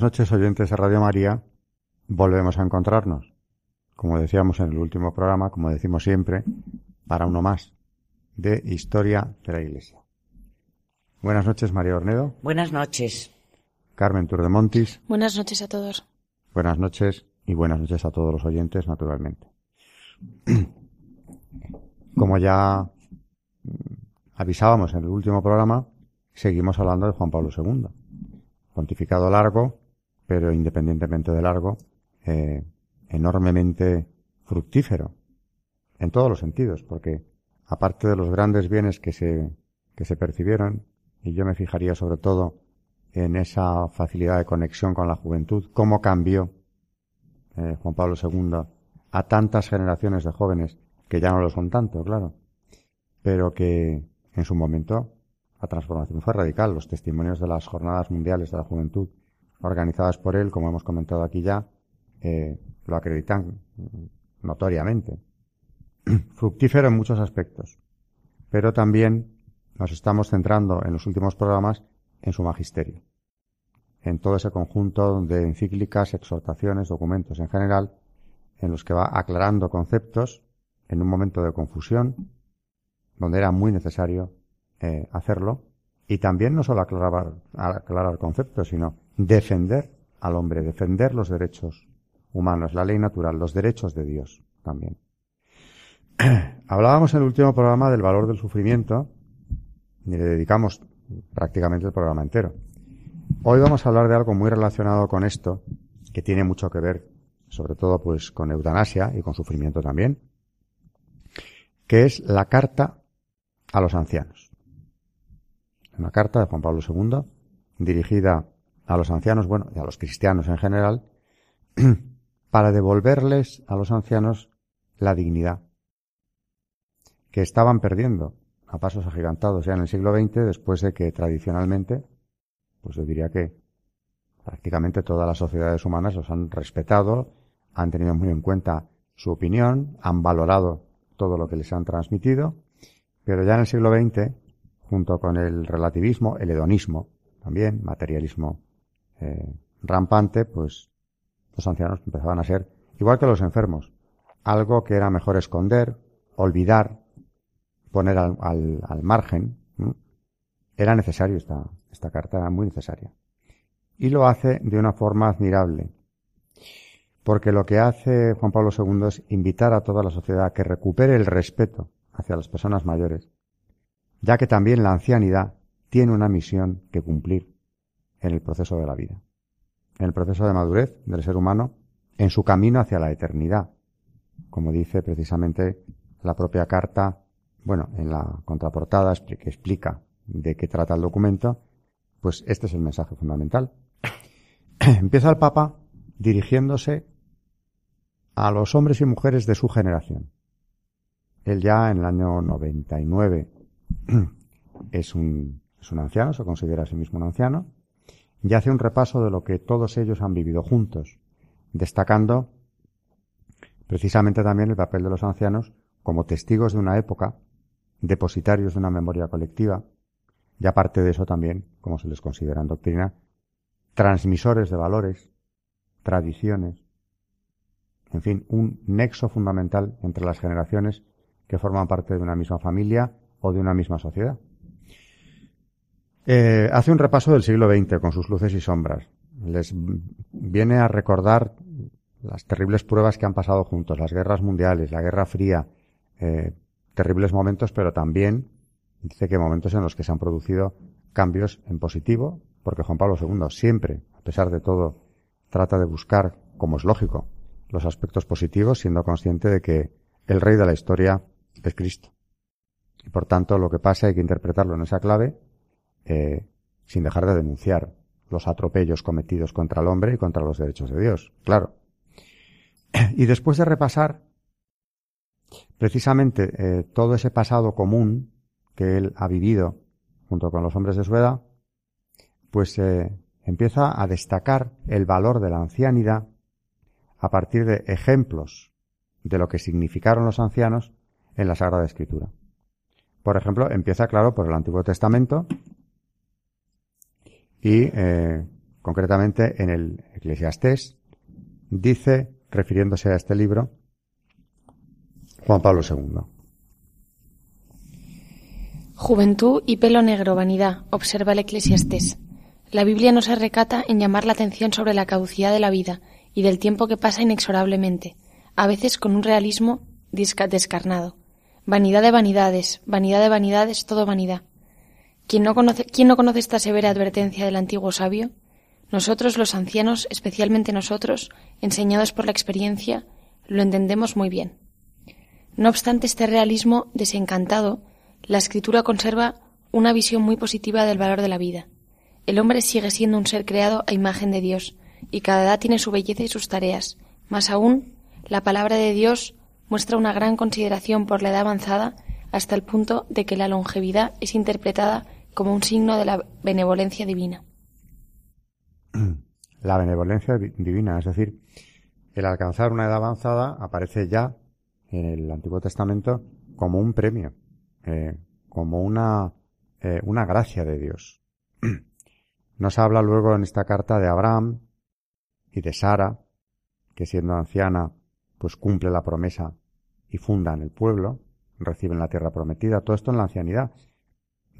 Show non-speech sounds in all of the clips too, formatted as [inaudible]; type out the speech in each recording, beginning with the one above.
Buenas noches, oyentes de Radio María. Volvemos a encontrarnos. Como decíamos en el último programa, como decimos siempre, para uno más de Historia de la Iglesia. Buenas noches, María Ornedo. Buenas noches. Carmen Turdemontis. Buenas noches a todos. Buenas noches y buenas noches a todos los oyentes, naturalmente. [clears throat] Como ya avisábamos en el último programa, seguimos hablando de Juan Pablo II pontificado largo, pero independientemente de largo, eh, enormemente fructífero en todos los sentidos, porque aparte de los grandes bienes que se, que se percibieron, y yo me fijaría sobre todo en esa facilidad de conexión con la juventud, cómo cambió eh, Juan Pablo II a tantas generaciones de jóvenes, que ya no lo son tanto, claro, pero que en su momento la transformación fue radical. Los testimonios de las jornadas mundiales de la juventud organizadas por él, como hemos comentado aquí ya, eh, lo acreditan notoriamente. [clears throat] Fructífero en muchos aspectos, pero también nos estamos centrando en los últimos programas en su magisterio, en todo ese conjunto de encíclicas, exhortaciones, documentos en general, en los que va aclarando conceptos en un momento de confusión, donde era muy necesario eh, hacerlo y también no solo aclarar, aclarar conceptos, sino defender al hombre, defender los derechos humanos, la ley natural, los derechos de Dios también. [clears throat] Hablábamos en el último programa del valor del sufrimiento y le dedicamos prácticamente el programa entero. Hoy vamos a hablar de algo muy relacionado con esto, que tiene mucho que ver, sobre todo pues con eutanasia y con sufrimiento también, que es la carta a los ancianos una carta de Juan Pablo II dirigida a los ancianos, bueno, y a los cristianos en general, [clears throat] para devolverles a los ancianos la dignidad que estaban perdiendo a pasos agigantados ya en el siglo XX, después de que tradicionalmente, pues yo diría que prácticamente todas las sociedades humanas los han respetado, han tenido muy en cuenta su opinión, han valorado todo lo que les han transmitido, pero ya en el siglo XX junto con el relativismo, el hedonismo, también, materialismo eh, rampante, pues los ancianos empezaban a ser, igual que los enfermos, algo que era mejor esconder, olvidar, poner al, al, margen. Era necesario esta, esta carta, era muy necesaria. Y lo hace de una forma admirable, porque lo que hace Juan Pablo II es invitar a toda la sociedad a que recupere el respeto hacia las personas mayores, ya que también la ancianidad tiene una misión que cumplir en el proceso de la vida, en el proceso de madurez del ser humano, en su camino hacia la eternidad, como dice precisamente la propia carta, bueno, en la contraportada que explica de qué trata el documento, pues este es el mensaje fundamental. [coughs] Empieza el Papa dirigiéndose a los hombres y mujeres de su generación. Él ya en el año 99 [coughs] es un, es un anciano, se considera a sí mismo un anciano, y hace un repaso de lo que todos ellos han vivido juntos, destacando precisamente también el papel de los ancianos como testigos de una época, depositarios de una memoria colectiva, y aparte de eso también, como se les considera en doctrina, transmisores de valores, tradiciones, en fin, un nexo fundamental entre las generaciones que forman parte de una misma familia o de una misma sociedad. Eh, hace un repaso del siglo XX con sus luces y sombras. Les viene a recordar las terribles pruebas que han pasado juntos, las guerras mundiales, la Guerra Fría, eh, terribles momentos, pero también dice que momentos en los que se han producido cambios en positivo, porque Juan Pablo II siempre, a pesar de todo, trata de buscar, como es lógico, los aspectos positivos siendo consciente de que el rey de la historia es Cristo. Y por tanto, lo que pasa hay que interpretarlo en esa clave eh, sin dejar de denunciar los atropellos cometidos contra el hombre y contra los derechos de Dios, claro. Y después de repasar precisamente eh, todo ese pasado común que él ha vivido junto con los hombres de su edad, pues eh, empieza a destacar el valor de la ancianidad a partir de ejemplos de lo que significaron los ancianos en la Sagrada Escritura. Por ejemplo, empieza claro por el Antiguo Testamento y eh, concretamente en el Eclesiastés dice, refiriéndose a este libro, Juan Pablo II. Juventud y pelo negro, vanidad, observa el Eclesiastés. La Biblia no se recata en llamar la atención sobre la caducidad de la vida y del tiempo que pasa inexorablemente, a veces con un realismo descarnado. Vanidad de vanidades, vanidad de vanidades, todo vanidad. ¿Quién no, conoce, ¿Quién no conoce esta severa advertencia del antiguo sabio? Nosotros, los ancianos, especialmente nosotros, enseñados por la experiencia, lo entendemos muy bien. No obstante este realismo desencantado, la escritura conserva una visión muy positiva del valor de la vida. El hombre sigue siendo un ser creado a imagen de Dios, y cada edad tiene su belleza y sus tareas. Más aún, la palabra de Dios muestra una gran consideración por la edad avanzada hasta el punto de que la longevidad es interpretada como un signo de la benevolencia divina. [clears throat] La benevolencia divina, es decir, el alcanzar una edad avanzada aparece ya en el Antiguo Testamento como un premio, eh, como una, eh, una gracia de Dios. [clears throat] Nos habla luego en esta carta de Abraham y de Sara, que siendo anciana, pues cumple la promesa y fundan el pueblo, reciben la tierra prometida, todo esto en la ancianidad.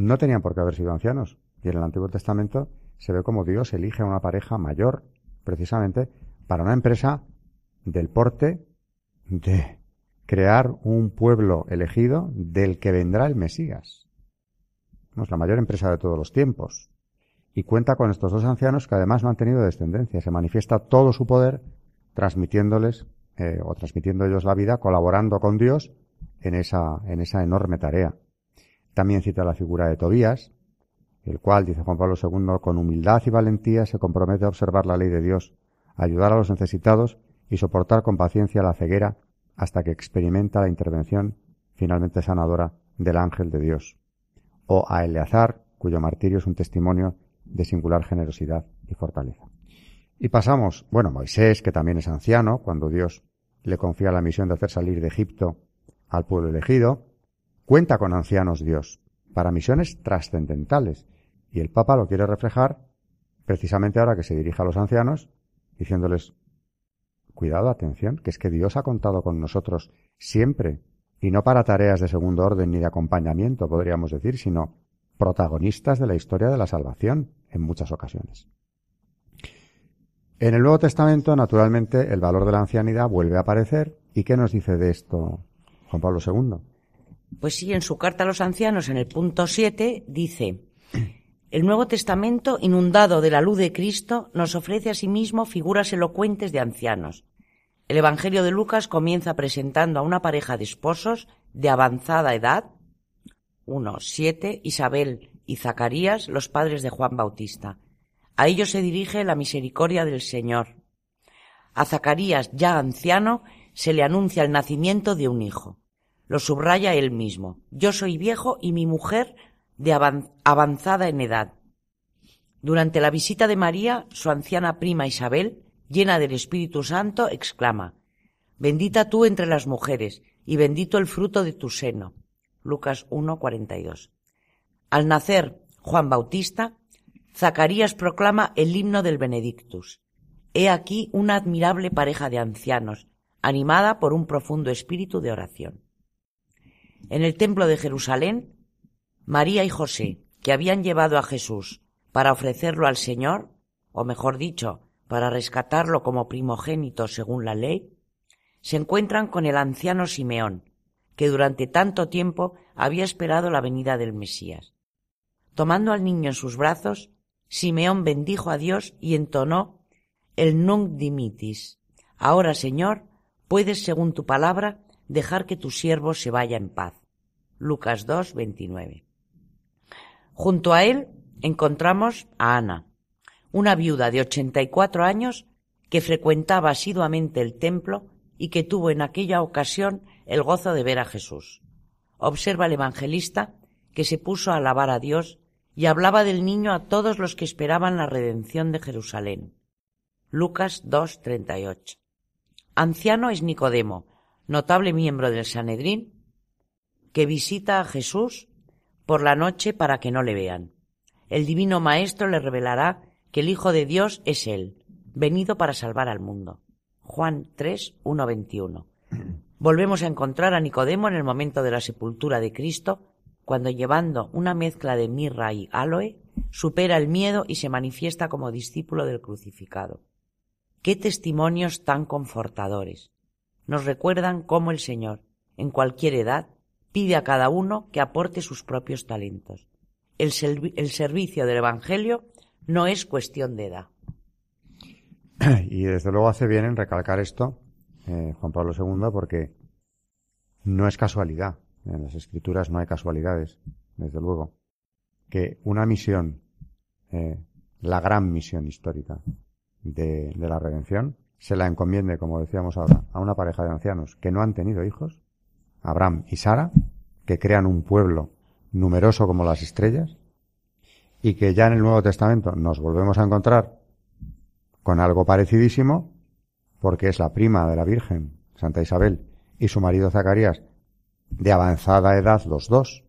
No tenían por qué haber sido ancianos. Y en el Antiguo Testamento se ve como Dios elige a una pareja mayor, precisamente, para una empresa del porte de crear un pueblo elegido del que vendrá el Mesías. Es la mayor empresa de todos los tiempos. Y cuenta con estos dos ancianos que además no han tenido descendencia. Se manifiesta todo su poder transmitiéndoles eh, o transmitiendo ellos la vida, colaborando con Dios en esa, en esa enorme tarea. También cita la figura de Tobías, el cual, dice Juan Pablo II, con humildad y valentía se compromete a observar la ley de Dios, ayudar a los necesitados y soportar con paciencia la ceguera hasta que experimenta la intervención finalmente sanadora del ángel de Dios. O a Eleazar, cuyo martirio es un testimonio de singular generosidad y fortaleza. Y pasamos, bueno, Moisés, que también es anciano, cuando Dios le confía la misión de hacer salir de Egipto al pueblo elegido, cuenta con ancianos Dios para misiones trascendentales. Y el Papa lo quiere reflejar precisamente ahora que se dirige a los ancianos, diciéndoles, cuidado, atención, que es que Dios ha contado con nosotros siempre, y no para tareas de segundo orden ni de acompañamiento, podríamos decir, sino protagonistas de la historia de la salvación en muchas ocasiones. En el Nuevo Testamento, naturalmente, el valor de la ancianidad vuelve a aparecer. ¿Y qué nos dice de esto Juan Pablo II? Pues sí, en su carta a los ancianos, en el punto 7, dice, el Nuevo Testamento, inundado de la luz de Cristo, nos ofrece asimismo figuras elocuentes de ancianos. El Evangelio de Lucas comienza presentando a una pareja de esposos de avanzada edad, uno, siete, Isabel y Zacarías, los padres de Juan Bautista. A ellos se dirige la misericordia del Señor. A Zacarías, ya anciano, se le anuncia el nacimiento de un hijo. Lo subraya él mismo. Yo soy viejo y mi mujer de avanzada en edad. Durante la visita de María, su anciana prima Isabel, llena del Espíritu Santo, exclama, Bendita tú entre las mujeres, y bendito el fruto de tu seno. Lucas 1:42. Al nacer Juan Bautista, Zacarías proclama el himno del Benedictus. He aquí una admirable pareja de ancianos, animada por un profundo espíritu de oración. En el templo de Jerusalén, María y José, que habían llevado a Jesús para ofrecerlo al Señor, o mejor dicho, para rescatarlo como primogénito según la ley, se encuentran con el anciano Simeón, que durante tanto tiempo había esperado la venida del Mesías. Tomando al niño en sus brazos, Simeón bendijo a Dios y entonó el Nunc Dimitis, Ahora, Señor, puedes, según tu palabra, dejar que tu siervo se vaya en paz. Lucas 2, 29. Junto a él encontramos a Ana, una viuda de 84 años que frecuentaba asiduamente el templo y que tuvo en aquella ocasión el gozo de ver a Jesús. Observa el evangelista que se puso a alabar a Dios y hablaba del niño a todos los que esperaban la redención de Jerusalén. Lucas 2:38. Anciano es Nicodemo, notable miembro del Sanedrín, que visita a Jesús por la noche para que no le vean. El divino Maestro le revelará que el Hijo de Dios es Él, venido para salvar al mundo. Juan 3, 1, 21. Volvemos a encontrar a Nicodemo en el momento de la sepultura de Cristo, cuando llevando una mezcla de mirra y aloe, supera el miedo y se manifiesta como discípulo del crucificado. Qué testimonios tan confortadores. Nos recuerdan cómo el Señor, en cualquier edad, pide a cada uno que aporte sus propios talentos. El, servicio del Evangelio no es cuestión de edad. [clears throat] Y desde luego hace bien en recalcar esto, eh, Juan Pablo II, porque no es casualidad. En las escrituras no hay casualidades, desde luego. Que una misión, eh, la gran misión histórica de la redención, se la encomiende, como decíamos ahora, a una pareja de ancianos que no han tenido hijos, Abraham y Sara, que crean un pueblo numeroso como las estrellas, y que ya en el Nuevo Testamento nos volvemos a encontrar con algo parecidísimo, porque es la prima de la Virgen, Santa Isabel, y su marido Zacarías, de avanzada edad los dos,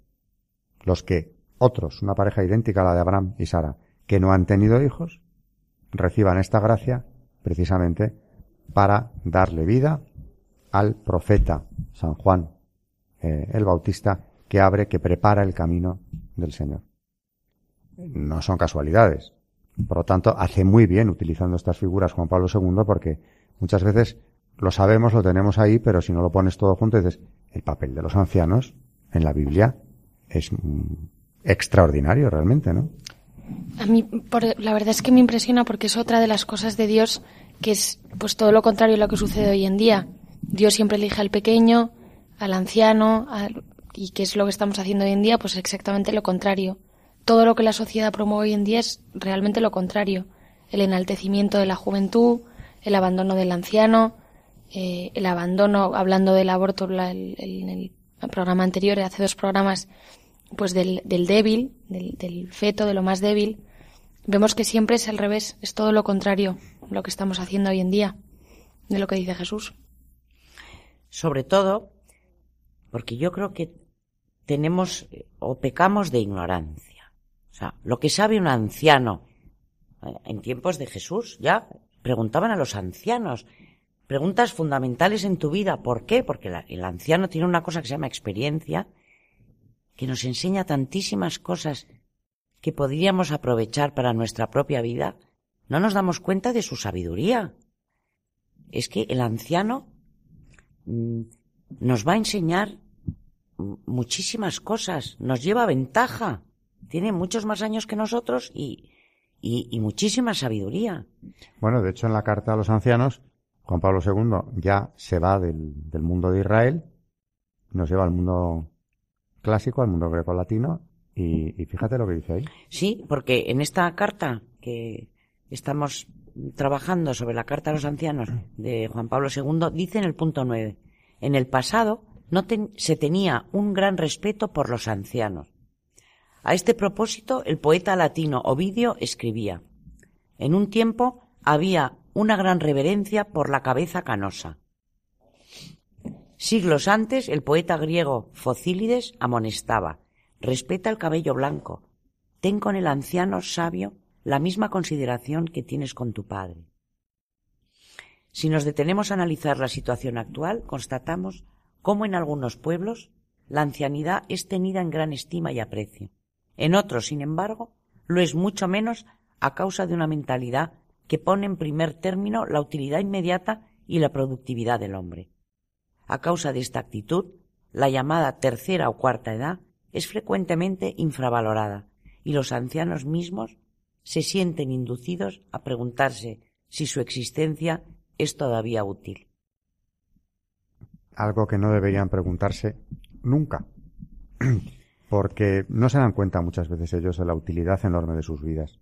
los que otros, una pareja idéntica a la de Abraham y Sara, que no han tenido hijos, reciban esta gracia precisamente para darle vida al profeta San Juan eh, el Bautista que abre, que prepara el camino del Señor. No son casualidades. Por lo tanto, hace muy bien utilizando estas figuras Juan Pablo II porque muchas veces lo sabemos, lo tenemos ahí, pero si no lo pones todo junto, dices, el papel de los ancianos en la Biblia es extraordinario realmente, ¿no? A mí, la verdad es que me impresiona porque es otra de las cosas de Dios que es pues todo lo contrario a lo que sucede hoy en día. Dios siempre elige al pequeño, al anciano, y qué es lo que estamos haciendo hoy en día, pues exactamente lo contrario. Todo lo que la sociedad promueve hoy en día es realmente lo contrario. El enaltecimiento de la juventud, el abandono del anciano, eh, el abandono, hablando del aborto en el, programa anterior, hace dos programas, pues del, del débil, del, del feto, de lo más débil. Vemos que siempre es al revés, es todo lo contrario lo que estamos haciendo hoy en día, de lo que dice Jesús. Sobre todo, porque yo creo que tenemos o pecamos de ignorancia. O sea, lo que sabe un anciano eh, en tiempos de Jesús, ya preguntaban a los ancianos preguntas fundamentales en tu vida. ¿Por qué? Porque el anciano tiene una cosa que se llama experiencia, que nos enseña tantísimas cosas que podríamos aprovechar para nuestra propia vida. No nos damos cuenta de su sabiduría. Es que el anciano mm, nos va a enseñar muchísimas cosas, nos lleva ventaja, tiene muchos más años que nosotros y, y, muchísima sabiduría. Bueno, de hecho en la carta a los ancianos, Juan Pablo II ya se va del, del mundo de Israel, nos lleva al mundo clásico, al mundo greco-latino, y, y, fíjate lo que dice ahí. Sí, porque en esta carta que estamos trabajando sobre la carta a los ancianos de Juan Pablo II, dice en el punto 9, en el pasado no se tenía un gran respeto por los ancianos. A este propósito, el poeta latino Ovidio escribía En un tiempo había una gran reverencia por la cabeza canosa. Siglos antes, el poeta griego Focílides amonestaba Respeta el cabello blanco. Ten con el anciano sabio la misma consideración que tienes con tu padre. Si nos detenemos a analizar la situación actual, constatamos cómo en algunos pueblos la ancianidad es tenida en gran estima y aprecio. En otros, sin embargo, lo es mucho menos a causa de una mentalidad que pone en primer término la utilidad inmediata y la productividad del hombre. A causa de esta actitud, la llamada tercera o cuarta edad es frecuentemente infravalorada y los ancianos mismos se sienten inducidos a preguntarse si su existencia es todavía útil? Algo que no deberían preguntarse nunca, [clears throat] porque no se dan cuenta muchas veces ellos de la utilidad enorme de sus vidas.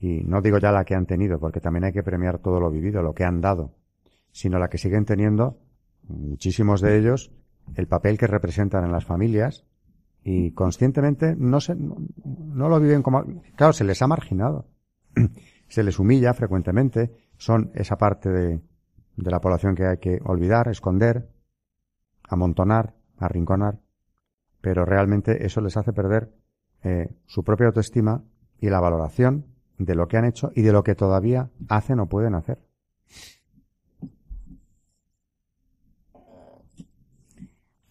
Y no digo ya la que han tenido, porque también hay que premiar todo lo vivido, lo que han dado, sino la que siguen teniendo, muchísimos de ellos, el papel que representan en las familias y conscientemente no se, no, lo viven como, claro, se les ha marginado, [clears throat] se les humilla frecuentemente, son esa parte de, de la población que hay que olvidar, esconder, amontonar, arrinconar, pero realmente eso les hace perder eh, su propia autoestima y la valoración de lo que han hecho y de lo que todavía hacen o pueden hacer.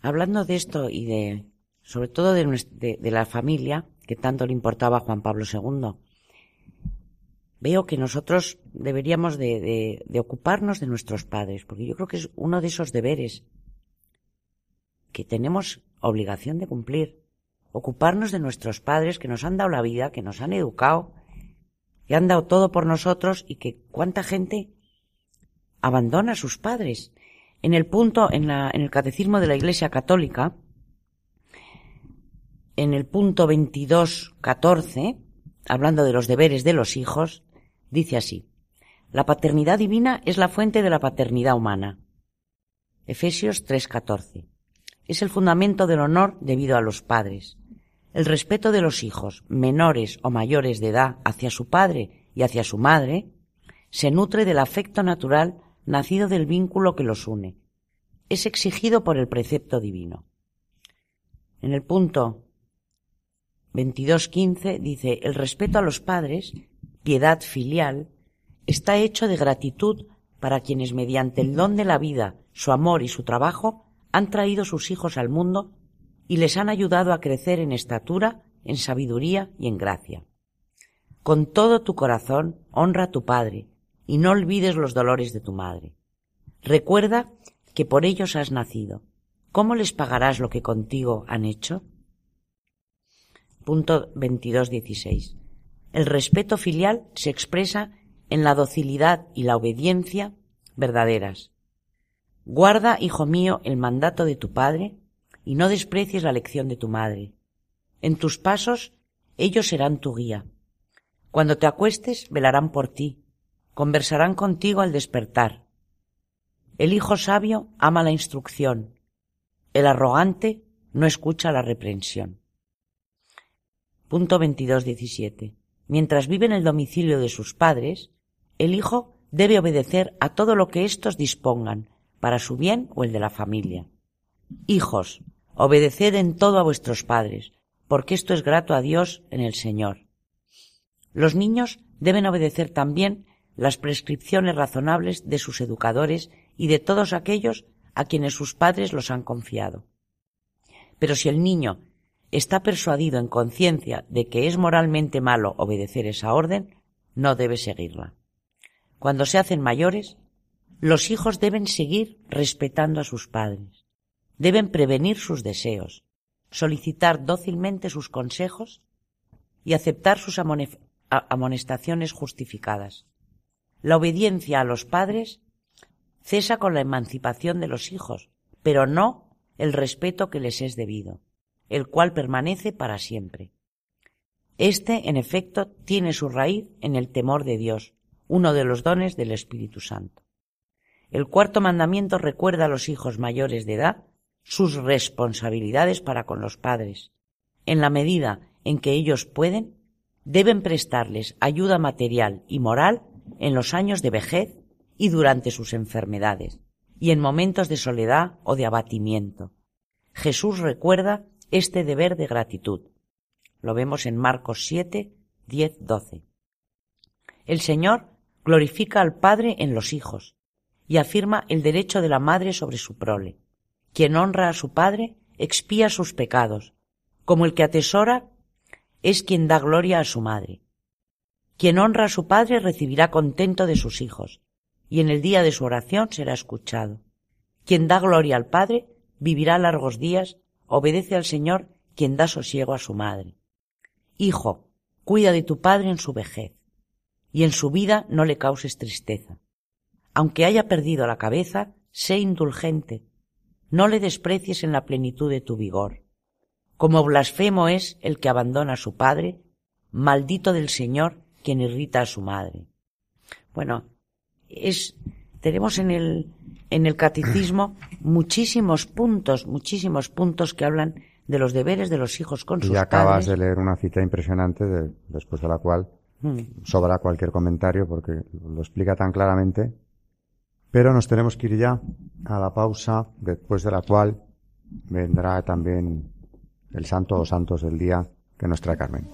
Hablando de esto y de, sobre todo de, la familia, que tanto le importaba a Juan Pablo II, veo que nosotros deberíamos de, ocuparnos de nuestros padres, porque yo creo que es uno de esos deberes que tenemos obligación de cumplir. Ocuparnos de nuestros padres que nos han dado la vida, que nos han educado, que han dado todo por nosotros y que cuánta gente abandona a sus padres. En el punto, en, la, en el catecismo de la Iglesia Católica, en el punto 22.14, hablando de los deberes de los hijos, dice así, la paternidad divina es la fuente de la paternidad humana. Efesios 3.14. Es el fundamento del honor debido a los padres. El respeto de los hijos, menores o mayores de edad, hacia su padre y hacia su madre, se nutre del afecto natural nacido del vínculo que los une. Es exigido por el precepto divino. En el punto 22.15 dice, el respeto a los padres, piedad filial, está hecho de gratitud para quienes mediante el don de la vida, su amor y su trabajo han traído sus hijos al mundo y les han ayudado a crecer en estatura, en sabiduría y en gracia. Con todo tu corazón honra a tu padre y no olvides los dolores de tu madre. Recuerda que por ellos has nacido. ¿Cómo les pagarás lo que contigo han hecho? Punto 22.16. El respeto filial se expresa en la docilidad y la obediencia verdaderas. Guarda, hijo mío, el mandato de tu padre y no desprecies la lección de tu madre. En tus pasos ellos serán tu guía. Cuando te acuestes velarán por ti, conversarán contigo al despertar. El hijo sabio ama la instrucción, el arrogante no escucha la reprensión. Punto 22.17. Mientras vive en el domicilio de sus padres, el hijo debe obedecer a todo lo que éstos dispongan, para su bien o el de la familia. Hijos, obedeced en todo a vuestros padres, porque esto es grato a Dios en el Señor. Los niños deben obedecer también las prescripciones razonables de sus educadores y de todos aquellos a quienes sus padres los han confiado. Pero si el niño está persuadido en conciencia de que es moralmente malo obedecer esa orden, no debe seguirla. Cuando se hacen mayores, los hijos deben seguir respetando a sus padres, deben prevenir sus deseos, solicitar dócilmente sus consejos y aceptar sus amonestaciones justificadas. La obediencia a los padres cesa con la emancipación de los hijos, pero no el respeto que les es debido, el cual permanece para siempre. Este, en efecto, tiene su raíz en el temor de Dios, uno de los dones del Espíritu Santo. El cuarto mandamiento recuerda a los hijos mayores de edad sus responsabilidades para con los padres. En la medida en que ellos pueden, deben prestarles ayuda material y moral en los años de vejez y durante sus enfermedades, y en momentos de soledad o de abatimiento. Jesús recuerda este deber de gratitud. Lo vemos en Marcos 7, 10, 12. El Señor glorifica al Padre en los hijos y afirma el derecho de la madre sobre su prole. Quien honra a su Padre expía sus pecados, como el que atesora es quien da gloria a su madre. Quien honra a su padre recibirá contento de sus hijos, y en el día de su oración será escuchado. Quien da gloria al Padre vivirá largos días, obedece al Señor quien da sosiego a su madre. Hijo, cuida de tu padre en su vejez, y en su vida no le causes tristeza. Aunque haya perdido la cabeza, sé indulgente. No le desprecies en la plenitud de tu vigor. Como blasfemo es el que abandona a su padre, maldito del Señor quien irrita a su madre. Bueno, es, tenemos en el, en el catecismo muchísimos puntos, muchísimos puntos que hablan de los deberes de los hijos con sus y acabas de leer una cita impresionante después de la cual mm. sobra cualquier comentario porque lo explica tan claramente. Pero nos tenemos que ir ya a la pausa, después de la cual vendrá también el santo o santos del día que nos trae Carmen.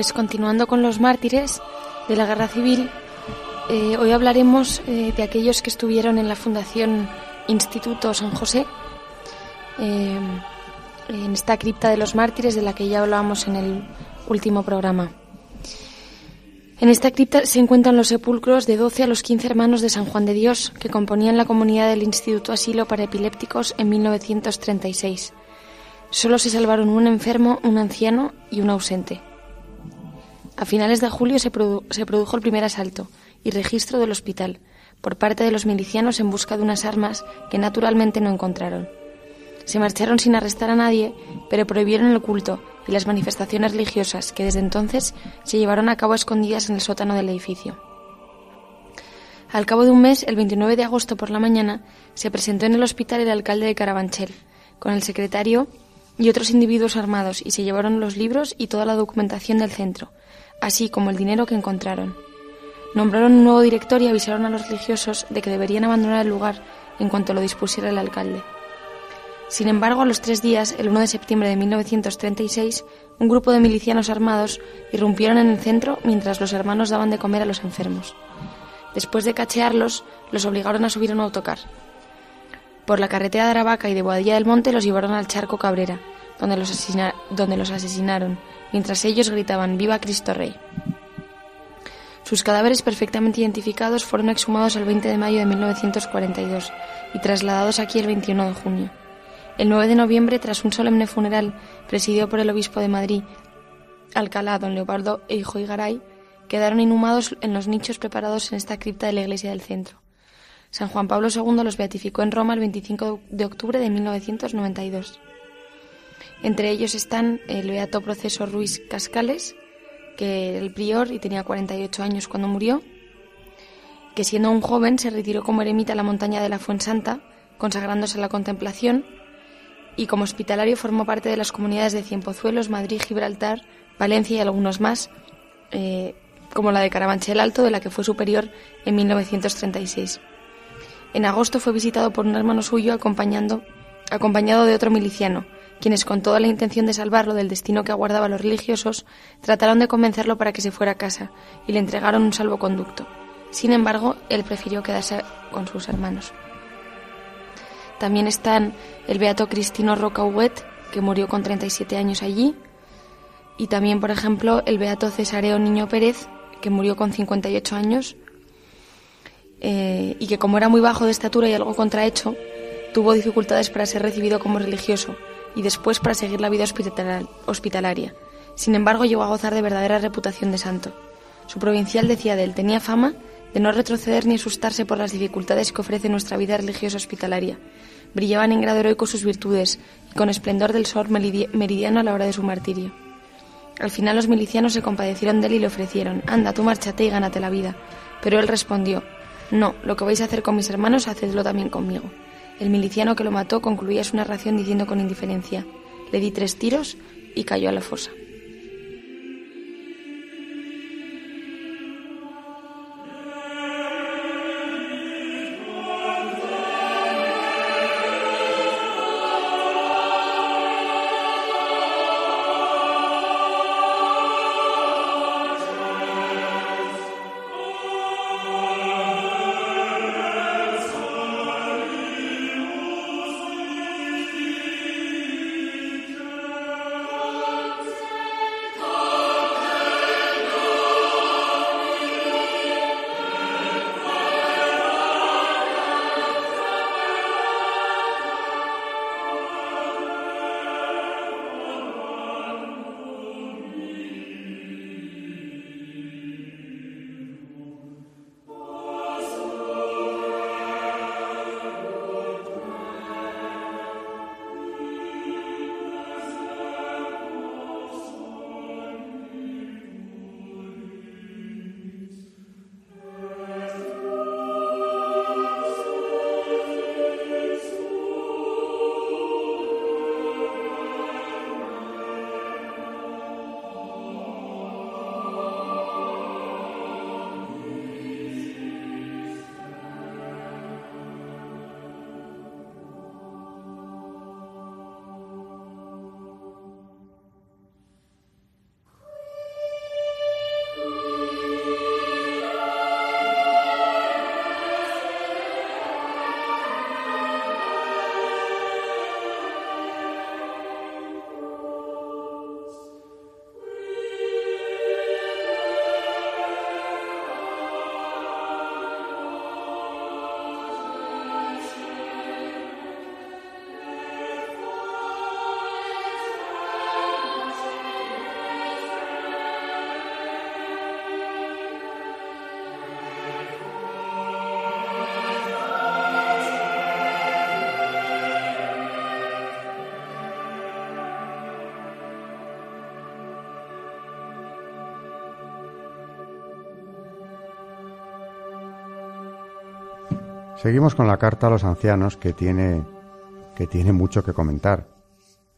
Pues continuando con los mártires de la guerra civil, eh, hoy hablaremos eh, de aquellos que estuvieron en la Fundación Instituto San José, eh, en esta cripta de los mártires de la que ya hablábamos en el último programa. En esta cripta se encuentran los sepulcros de 12 a los 15 hermanos de San Juan de Dios que componían la comunidad del Instituto Asilo para Epilépticos en 1936. Solo se salvaron un enfermo, un anciano y un ausente. A finales de julio se, produjo el primer asalto y registro del hospital por parte de los milicianos en busca de unas armas que naturalmente no encontraron. Se marcharon sin arrestar a nadie, pero prohibieron el culto y las manifestaciones religiosas que desde entonces se llevaron a cabo escondidas en el sótano del edificio. Al cabo de un mes, el 29 de agosto por la mañana, se presentó en el hospital el alcalde de Carabanchel, con el secretario y otros individuos armados, y se llevaron los libros y toda la documentación del centro, así como el dinero que encontraron. Nombraron un nuevo director y avisaron a los religiosos de que deberían abandonar el lugar en cuanto lo dispusiera el alcalde. Sin embargo, a los tres días, el 1 de septiembre de 1936, un grupo de milicianos armados irrumpieron en el centro mientras los hermanos daban de comer a los enfermos. Después de cachearlos, los obligaron a subir a un autocar. Por la carretera de Aravaca y de Boadilla del Monte los llevaron al charco Cabrera, donde los, donde los asesinaron mientras ellos gritaban Viva Cristo Rey. Sus cadáveres perfectamente identificados fueron exhumados el 20 de mayo de 1942 y trasladados aquí el 21 de junio. El 9 de noviembre, tras un solemne funeral presidido por el obispo de Madrid, Alcalá, don Leopardo e hijo Igaray, quedaron inhumados en los nichos preparados en esta cripta de la iglesia del centro. San Juan Pablo II los beatificó en Roma el 25 de octubre de 1992. Entre ellos están el beato proceso Ruiz Cascales, que era el prior y tenía 48 años cuando murió, que siendo un joven se retiró como eremita a la montaña de la Fuensanta, consagrándose a la contemplación, y como hospitalario formó parte de las comunidades de Cienpozuelos, Madrid, Gibraltar, Valencia y algunos más, eh, como la de Carabanchel Alto, de la que fue superior en 1936. En agosto fue visitado por un hermano suyo acompañando, acompañado de otro miliciano, quienes con toda la intención de salvarlo del destino que aguardaba a los religiosos, trataron de convencerlo para que se fuera a casa y le entregaron un salvoconducto. Sin embargo, él prefirió quedarse con sus hermanos. También están el beato Cristino Roca Huet, que murió con 37 años allí, y también, por ejemplo, el beato Cesareo Niño Pérez, que murió con 58 años, eh, y que como era muy bajo de estatura y algo contrahecho, Tuvo dificultades para ser recibido como religioso y después para seguir la vida hospitalaria. Sin embargo, llegó a gozar de verdadera reputación de santo. Su provincial decía de él, tenía fama de no retroceder ni asustarse por las dificultades que ofrece nuestra vida religiosa hospitalaria. Brillaban en grado heroico sus virtudes y con esplendor del sol meridiano a la hora de su martirio. Al final los milicianos se compadecieron de él y le ofrecieron, anda, tú márchate y gánate la vida. Pero él respondió, no, lo que vais a hacer con mis hermanos, hacedlo también conmigo. El miliciano que lo mató concluía su narración diciendo con indiferencia, le di tres tiros y cayó a la fosa. Seguimos con la carta a los ancianos que tiene, que tiene mucho que comentar.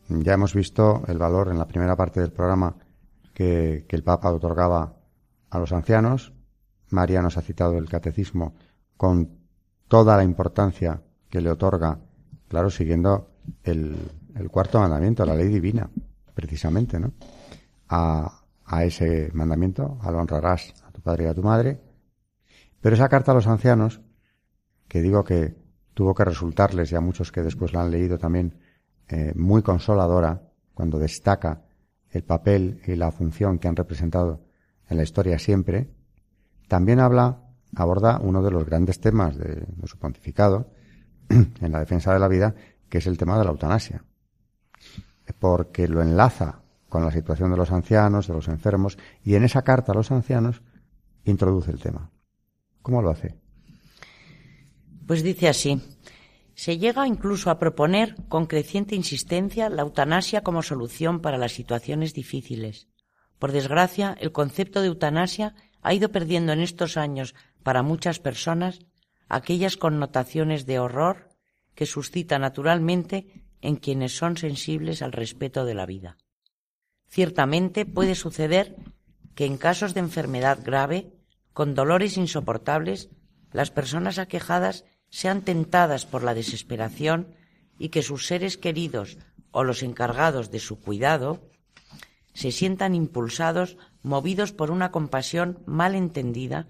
Ya hemos visto el valor en la primera parte del programa que, el Papa otorgaba a los ancianos. María nos ha citado el catecismo con toda la importancia que le otorga, claro, siguiendo el, el cuarto mandamiento, la ley divina, precisamente, ¿no? A, a ese mandamiento, al honrarás a tu padre y a tu madre. Pero esa carta a los ancianos que digo que tuvo que resultarles, y a muchos que después la han leído también, eh, muy consoladora cuando destaca el papel y la función que han representado en la historia siempre, también habla, aborda uno de los grandes temas de, de su pontificado [clears throat] en la defensa de la vida, que es el tema de la eutanasia. Porque lo enlaza con la situación de los ancianos, de los enfermos, y en esa carta a los ancianos introduce el tema. ¿Cómo lo hace? Pues dice así. Se llega incluso a proponer con creciente insistencia la eutanasia como solución para las situaciones difíciles. Por desgracia, el concepto de eutanasia ha ido perdiendo en estos años para muchas personas aquellas connotaciones de horror que suscita naturalmente en quienes son sensibles al respeto de la vida. Ciertamente puede suceder que en casos de enfermedad grave, con dolores insoportables, las personas aquejadas sean tentadas por la desesperación y que sus seres queridos o los encargados de su cuidado se sientan impulsados, movidos por una compasión mal entendida,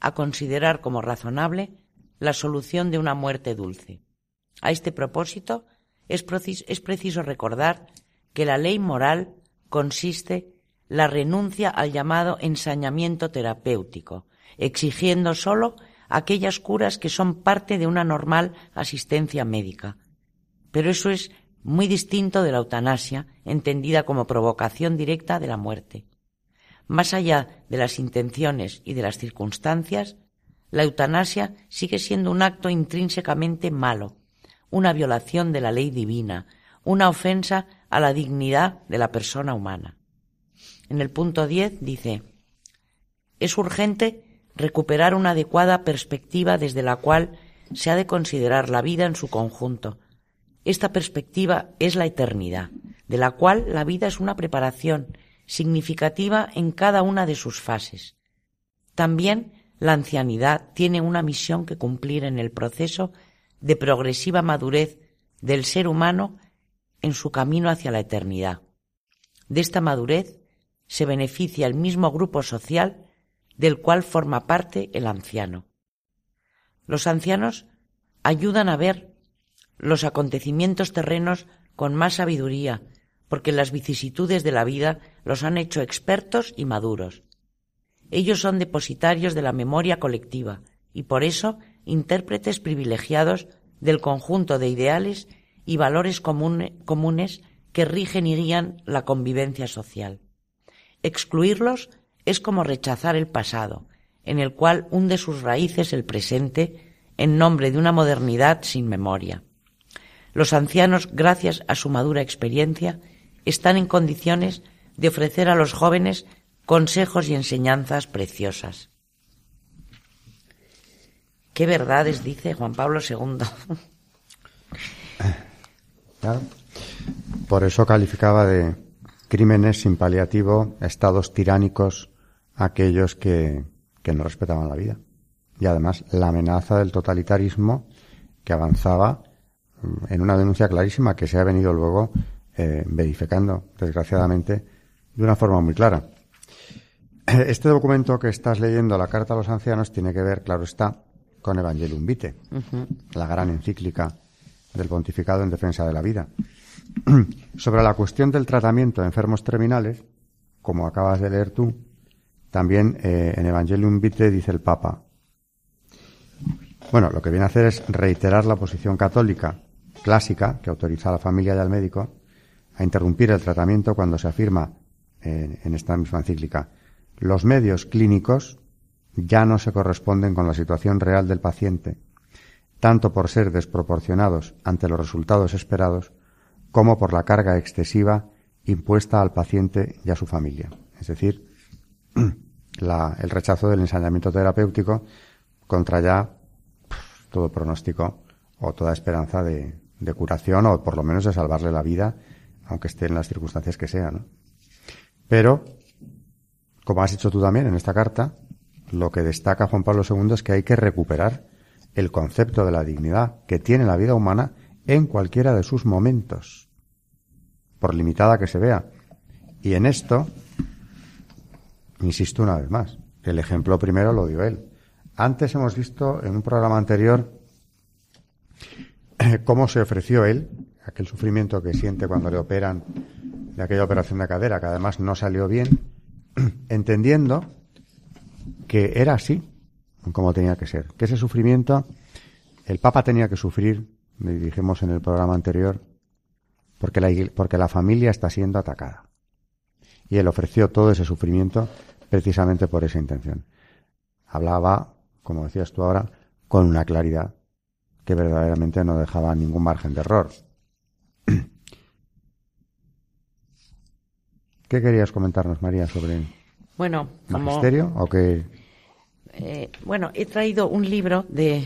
a considerar como razonable la solución de una muerte dulce. A este propósito, es, es preciso recordar que la ley moral consiste la renuncia al llamado ensañamiento terapéutico, exigiendo sólo aquellas curas que son parte de una normal asistencia médica. Pero eso es muy distinto de la eutanasia, entendida como provocación directa de la muerte. Más allá de las intenciones y de las circunstancias, la eutanasia sigue siendo un acto intrínsecamente malo, una violación de la ley divina, una ofensa a la dignidad de la persona humana. En el punto 10 dice, es urgente recuperar una adecuada perspectiva desde la cual se ha de considerar la vida en su conjunto. Esta perspectiva es la eternidad, de la cual la vida es una preparación significativa en cada una de sus fases. También la ancianidad tiene una misión que cumplir en el proceso de progresiva madurez del ser humano en su camino hacia la eternidad. De esta madurez se beneficia el mismo grupo social del cual forma parte el anciano. Los ancianos ayudan a ver los acontecimientos terrenos con más sabiduría, porque las vicisitudes de la vida los han hecho expertos y maduros. Ellos son depositarios de la memoria colectiva y por eso intérpretes privilegiados del conjunto de ideales y valores comunes que rigen y guían la convivencia social. Excluirlos es como rechazar el pasado, en el cual hunde sus raíces el presente en nombre de una modernidad sin memoria. Los ancianos, gracias a su madura experiencia, están en condiciones de ofrecer a los jóvenes consejos y enseñanzas preciosas. ¿Qué verdades dice Juan Pablo II? [laughs] Por eso calificaba de crímenes sin paliativo, estados tiránicos, aquellos que, que no respetaban la vida. Y además la amenaza del totalitarismo que avanzaba mm, en una denuncia clarísima que se ha venido luego eh, verificando, desgraciadamente, de una forma muy clara. Este documento que estás leyendo, la Carta a los Ancianos, tiene que ver, claro está, con Evangelium Vitae, la gran encíclica del pontificado en defensa de la vida. [clears throat] Sobre la cuestión del tratamiento de enfermos terminales, como acabas de leer tú, también eh, en Evangelium Vitae dice el Papa. Bueno, lo que viene a hacer es reiterar la posición católica clásica que autoriza a la familia y al médico a interrumpir el tratamiento cuando se afirma eh, en esta misma encíclica los medios clínicos ya no se corresponden con la situación real del paciente, tanto por ser desproporcionados ante los resultados esperados, como por la carga excesiva impuesta al paciente y a su familia. Es decir, [clears throat] el rechazo del ensañamiento terapéutico contra ya todo pronóstico o toda esperanza de, de, curación o por lo menos de salvarle la vida, aunque esté en las circunstancias que sean. Pero, como has dicho tú también en esta carta, lo que destaca Juan Pablo II es que hay que recuperar el concepto de la dignidad que tiene la vida humana en cualquiera de sus momentos, por limitada que se vea. Y en esto, insisto una vez más, el ejemplo primero lo dio él. Antes hemos visto en un programa anterior cómo se ofreció él, aquel sufrimiento que siente cuando le operan de aquella operación de cadera, que además no salió bien, [clears throat] entendiendo que era así como tenía que ser, que ese sufrimiento el Papa tenía que sufrir, dijimos en el programa anterior, porque la, porque la familia está siendo atacada. Y él ofreció todo ese sufrimiento precisamente por esa intención. Hablaba, como decías tú ahora, con una claridad que verdaderamente no dejaba ningún margen de error. [clears throat] ¿Qué querías comentarnos, María, sobre bueno, magisterio o qué? Eh, bueno, he traído un libro de,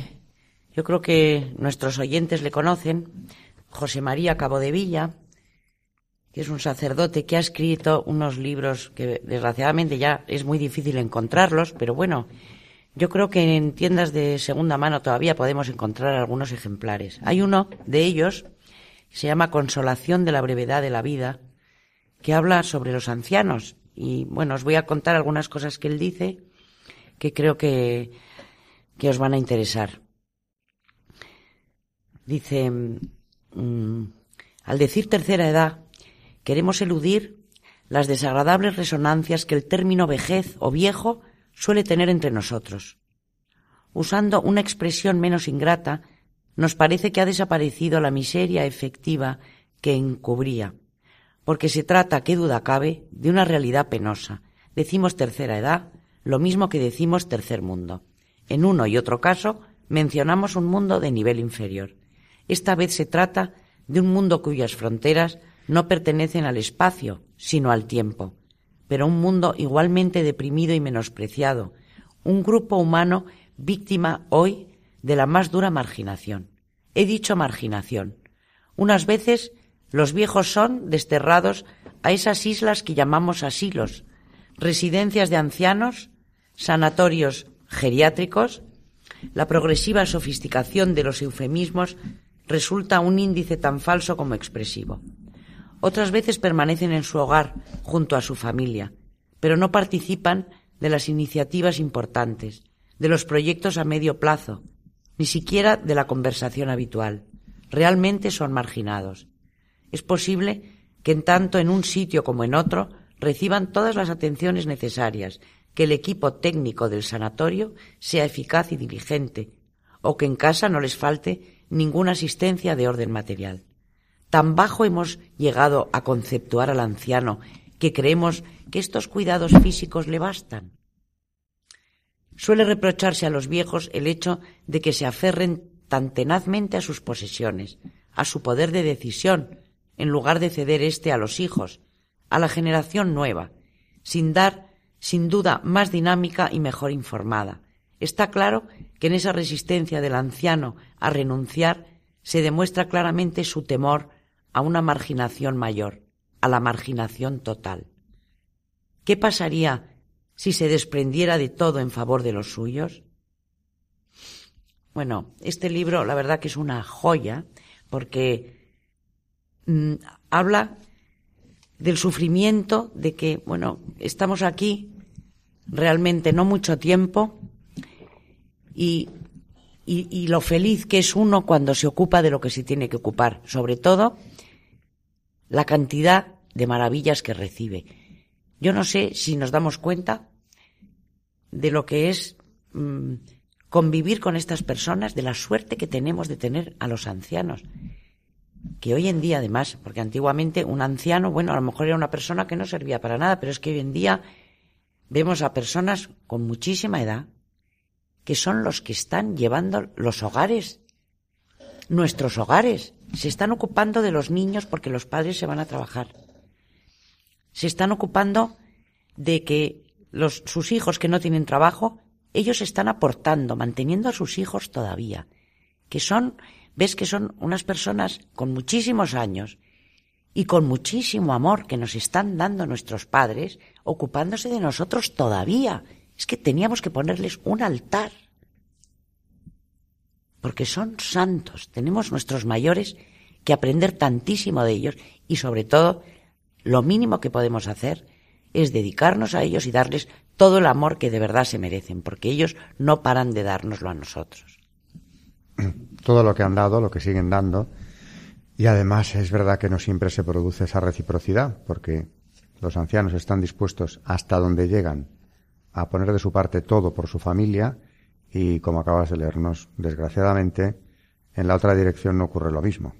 yo creo que nuestros oyentes le conocen, José María Cabo de Villa, que es un sacerdote que ha escrito unos libros que desgraciadamente ya es muy difícil encontrarlos, pero bueno, yo creo que en tiendas de segunda mano todavía podemos encontrar algunos ejemplares. Hay uno de ellos, se llama Consolación de la brevedad de la vida, que habla sobre los ancianos. Y bueno, os voy a contar algunas cosas que él dice que creo que, que os van a interesar. Dice, mm, al decir tercera edad, queremos eludir las desagradables resonancias que el término vejez o viejo suele tener entre nosotros. usando una expresión menos ingrata, nos parece que ha desaparecido la miseria efectiva que encubría, porque se trata, qué duda cabe, de una realidad penosa. Decimos tercera edad, lo mismo que decimos tercer mundo. En uno y otro caso mencionamos un mundo de nivel inferior. Esta vez se trata de un mundo cuyas fronteras no pertenecen al espacio, sino al tiempo, pero un mundo igualmente deprimido y menospreciado, un grupo humano víctima hoy de la más dura marginación. He dicho marginación. Unas veces los viejos son desterrados a esas islas que llamamos asilos, residencias de ancianos, sanatorios geriátricos, la progresiva sofisticación de los eufemismos resulta un índice tan falso como expresivo. Otras veces permanecen en su hogar junto a su familia, pero no participan de las iniciativas importantes, de los proyectos a medio plazo, ni siquiera de la conversación habitual. Realmente son marginados. Es posible que en tanto en un sitio como en otro reciban todas las atenciones necesarias, que el equipo técnico del sanatorio sea eficaz y diligente, o que en casa no les falte ninguna asistencia de orden material. Tan bajo hemos llegado a conceptuar al anciano que creemos que estos cuidados físicos le bastan. Suele reprocharse a los viejos el hecho de que se aferren tan tenazmente a sus posesiones, a su poder de decisión, en lugar de ceder éste a los hijos, a la generación nueva, sin dar, sin duda, más dinámica y mejor informada. Está claro que en esa resistencia del anciano a renunciar se demuestra claramente su temor a una marginación mayor, a la marginación total. ¿Qué pasaría si se desprendiera de todo en favor de los suyos? Bueno, este libro la verdad que es una joya porque mm, habla del sufrimiento de que, bueno, estamos aquí realmente no mucho tiempo y, y, lo feliz que es uno cuando se ocupa de lo que se tiene que ocupar, sobre todo la cantidad de maravillas que recibe. Yo no sé si nos damos cuenta de lo que es mm, convivir con estas personas, de la suerte que tenemos de tener a los ancianos. Que hoy en día, además, porque antiguamente un anciano, bueno, a lo mejor era una persona que no servía para nada, pero es que hoy en día vemos a personas con muchísima edad que son los que están llevando los hogares, nuestros hogares. Se están ocupando de los niños porque los padres se van a trabajar. Se están ocupando de que los, sus hijos que no tienen trabajo, ellos están aportando, manteniendo a sus hijos todavía, que son, ves que son unas personas con muchísimos años y con muchísimo amor que nos están dando nuestros padres, ocupándose de nosotros todavía. Es que teníamos que ponerles un altar. Porque son santos. Tenemos nuestros mayores que aprender tantísimo de ellos y sobre todo lo mínimo que podemos hacer es dedicarnos a ellos y darles todo el amor que de verdad se merecen, porque ellos no paran de dárnoslo a nosotros. [clears throat] Todo lo que han dado, lo que siguen dando, y además es verdad que no siempre se produce esa reciprocidad, porque los ancianos están dispuestos hasta donde llegan a poner de su parte todo por su familia y, como acabas de leernos, desgraciadamente, en la otra dirección no ocurre lo mismo.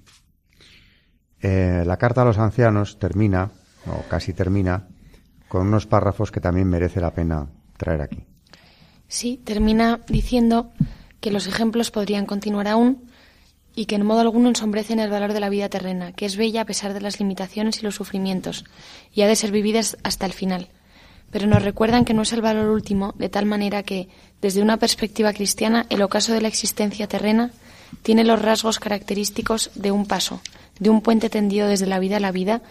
Eh, la carta a los ancianos termina, o casi termina, con unos párrafos que también merece la pena traer aquí. Sí, termina diciendo que los ejemplos podrían continuar aún y que en modo alguno ensombrecen el valor de la vida terrena, que es bella a pesar de las limitaciones y los sufrimientos, y ha de ser vivida hasta el final. Pero nos recuerdan que no es el valor último, de tal manera que, desde una perspectiva cristiana, el ocaso de la existencia terrena tiene los rasgos característicos de un paso, de un puente tendido desde la vida a la vida,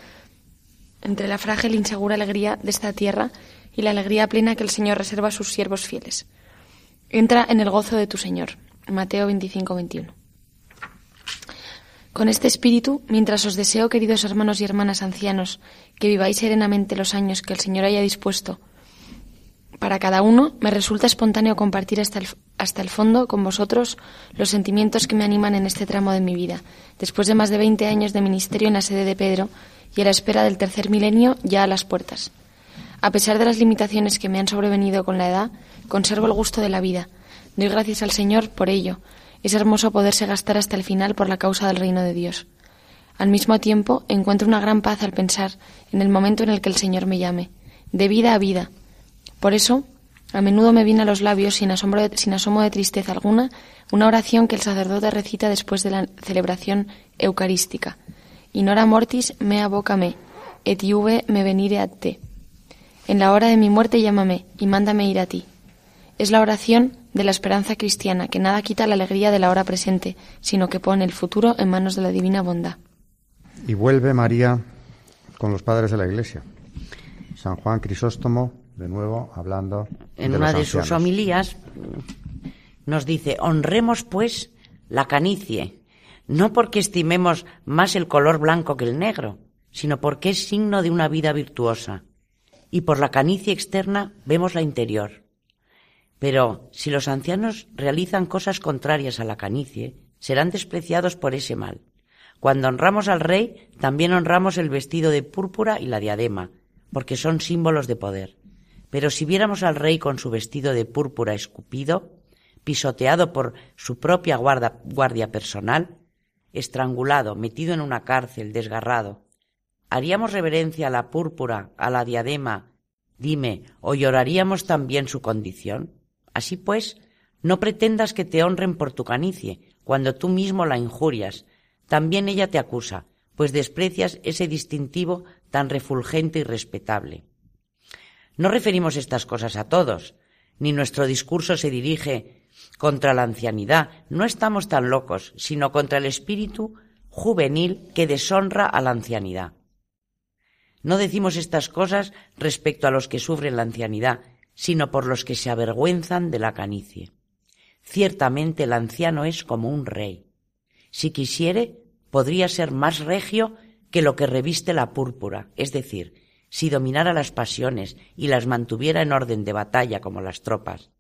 entre la frágil e insegura alegría de esta tierra y la alegría plena que el Señor reserva a sus siervos fieles. Entra en el gozo de tu Señor. Mateo 25, 21. Con este espíritu, mientras os deseo, queridos hermanos y hermanas ancianos, que viváis serenamente los años que el Señor haya dispuesto para cada uno, me resulta espontáneo compartir hasta el, hasta el fondo con vosotros los sentimientos que me animan en este tramo de mi vida, después de más de veinte años de ministerio en la sede de Pedro y a la espera del tercer milenio ya a las puertas. A pesar de las limitaciones que me han sobrevenido con la edad, conservo el gusto de la vida, Doy gracias al Señor por ello. Es hermoso poderse gastar hasta el final por la causa del reino de Dios. Al mismo tiempo, encuentro una gran paz al pensar en el momento en el que el Señor me llame, de vida a vida. Por eso, a menudo me viene a los labios, sin, asombro sin asomo de tristeza alguna, una oración que el sacerdote recita después de la celebración eucarística. Inora mortis mea vocame, et iuve me venire a te. En la hora de mi muerte llámame y mándame ir a ti. Es la oración de la esperanza cristiana que nada quita la alegría de la hora presente, sino que pone el futuro en manos de la divina bondad. Y vuelve María con los padres de la Iglesia. San Juan Crisóstomo, de nuevo, hablando. En de una los de sus homilías nos dice, honremos pues la canicie, no porque estimemos más el color blanco que el negro, sino porque es signo de una vida virtuosa. Y por la canicie externa vemos la interior. Pero si los ancianos realizan cosas contrarias a la canicie, serán despreciados por ese mal. Cuando honramos al rey, también honramos el vestido de púrpura y la diadema, porque son símbolos de poder. Pero si viéramos al rey con su vestido de púrpura escupido, pisoteado por su propia guardia personal, estrangulado, metido en una cárcel, desgarrado, ¿haríamos reverencia a la púrpura, a la diadema? Dime, ¿o lloraríamos también su condición? Así pues, no pretendas que te honren por tu canicie, cuando tú mismo la injurias. También ella te acusa, pues desprecias ese distintivo tan refulgente y respetable. No referimos estas cosas a todos, ni nuestro discurso se dirige contra la ancianidad. No estamos tan locos, sino contra el espíritu juvenil que deshonra a la ancianidad. No decimos estas cosas respecto a los que sufren la ancianidad, sino por los que se avergüenzan de la canicie. Ciertamente el anciano es como un rey. Si quisiere, podría ser más regio que lo que reviste la púrpura, es decir, si dominara las pasiones y las mantuviera en orden de batalla como las tropas.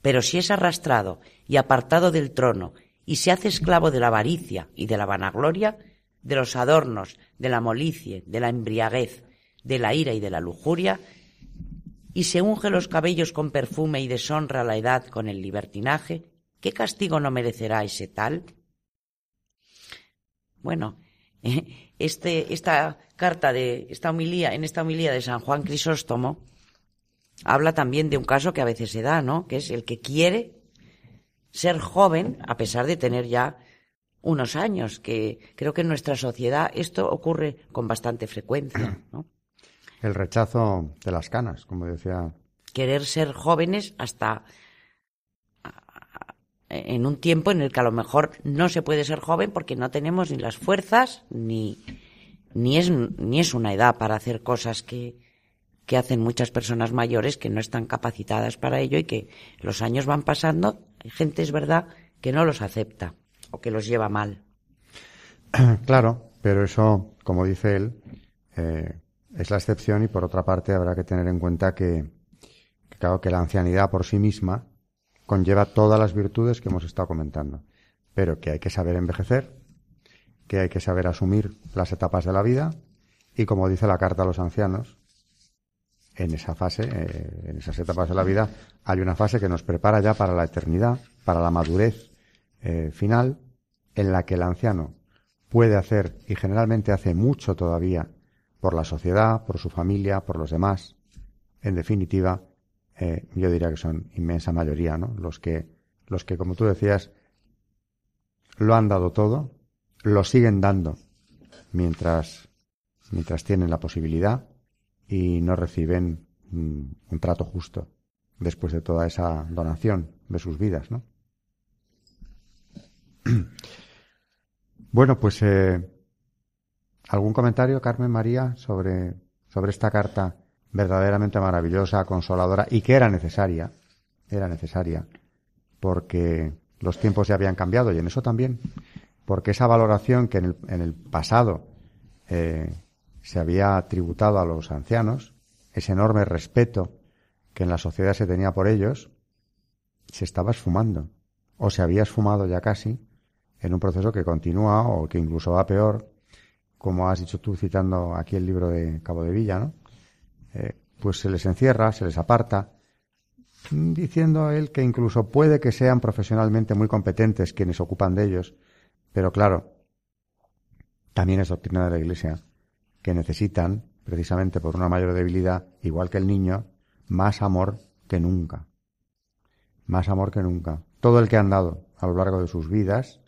Pero si es arrastrado y apartado del trono y se hace esclavo de la avaricia y de la vanagloria, de los adornos, de la molicie, de la embriaguez, de la ira y de la lujuria, y se unge los cabellos con perfume y deshonra la edad con el libertinaje, ¿qué castigo no merecerá ese tal? Bueno, [laughs] este, esta carta de esta homilía, en esta homilía de San Juan Crisóstomo, habla también de un caso que a veces se da, ¿no? Que es el que quiere ser joven a pesar de tener ya unos años, que creo que en nuestra sociedad esto ocurre con bastante frecuencia, ¿no? El rechazo de las canas, como decía. Querer ser jóvenes hasta en un tiempo en el que a lo mejor no se puede ser joven porque no tenemos ni las fuerzas ni, ni, es, ni es una edad para hacer cosas que, que hacen muchas personas mayores que no están capacitadas para ello y que los años van pasando. Hay gente, es verdad, que no los acepta o que los lleva mal. [clears throat] Claro, pero eso, como dice él, eh, es la excepción y por otra parte habrá que tener en cuenta que, claro, que la ancianidad por sí misma conlleva todas las virtudes que hemos estado comentando, pero que hay que saber envejecer, que hay que saber asumir las etapas de la vida y como dice la carta a los ancianos, en esa fase, eh, en esas etapas de la vida, hay una fase que nos prepara ya para la eternidad, para la madurez eh, final, en la que el anciano puede hacer, y generalmente hace mucho todavía, por la sociedad, por su familia, por los demás. En definitiva, eh, yo diría que son inmensa mayoría, ¿no? Los que, los que, como tú decías, lo han dado todo, lo siguen dando mientras, mientras tienen la posibilidad y no reciben mm, un trato justo después de toda esa donación de sus vidas, ¿no? [clears throat] Bueno, pues eh, algún comentario, Carmen María, sobre, sobre esta carta verdaderamente maravillosa, consoladora y que era necesaria, era necesaria, porque los tiempos ya habían cambiado y en eso también, porque esa valoración que en el, en el pasado eh, se había tributado a los ancianos, ese enorme respeto que en la sociedad se tenía por ellos, se estaba esfumando, o se había esfumado ya casi, en un proceso que continúa o que incluso va peor, como has dicho tú citando aquí el libro de Cabo de Villa, ¿no? Eh, pues se les encierra, se les aparta, diciendo él que incluso puede que sean profesionalmente muy competentes quienes ocupan de ellos, pero claro, también es doctrina de la Iglesia que necesitan, precisamente por una mayor debilidad, igual que el niño, más amor que nunca. Más amor que nunca. Todo el que han dado a lo largo de sus vidas,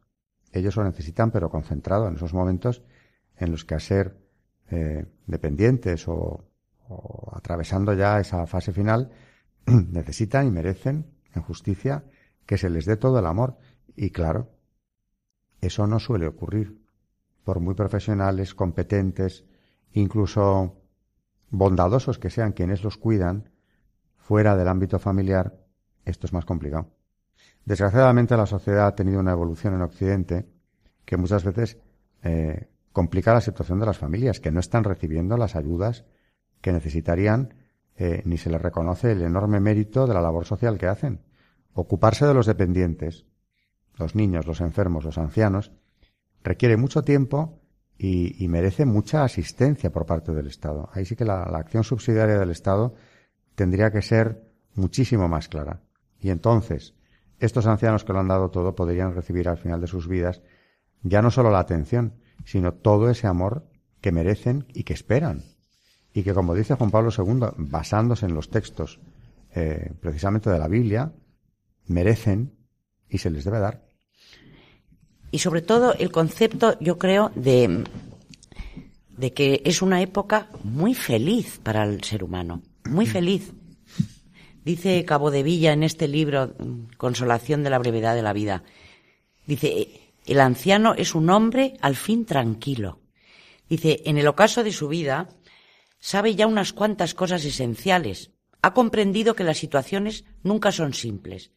ellos lo necesitan, pero concentrado en esos momentos en los que a ser eh, dependientes o, o atravesando ya esa fase final, [clears throat] necesitan y merecen, en justicia, que se les dé todo el amor. Y claro, eso no suele ocurrir. Por muy profesionales, competentes, incluso bondadosos que sean quienes los cuidan, fuera del ámbito familiar, esto es más complicado. Desgraciadamente la sociedad ha tenido una evolución en Occidente que muchas veces eh, complica la situación de las familias, que no están recibiendo las ayudas que necesitarían, eh, ni se les reconoce el enorme mérito de la labor social que hacen. Ocuparse de los dependientes, los niños, los enfermos, los ancianos, requiere mucho tiempo y, merece mucha asistencia por parte del Estado. Ahí sí que la, acción subsidiaria del Estado tendría que ser muchísimo más clara. Y entonces, estos ancianos que lo han dado todo podrían recibir al final de sus vidas ya no solo la atención, sino todo ese amor que merecen y que esperan. Y que, como dice Juan Pablo II, basándose en los textos eh, precisamente de la Biblia, merecen y se les debe dar y sobre todo el concepto, yo creo, de, de que es una época muy feliz para el ser humano, muy feliz. Dice Cabo de Villa en este libro, Consolación de la brevedad de la vida, dice, el anciano es un hombre al fin tranquilo. Dice, en el ocaso de su vida, sabe ya unas cuantas cosas esenciales. Ha comprendido que las situaciones nunca son simples,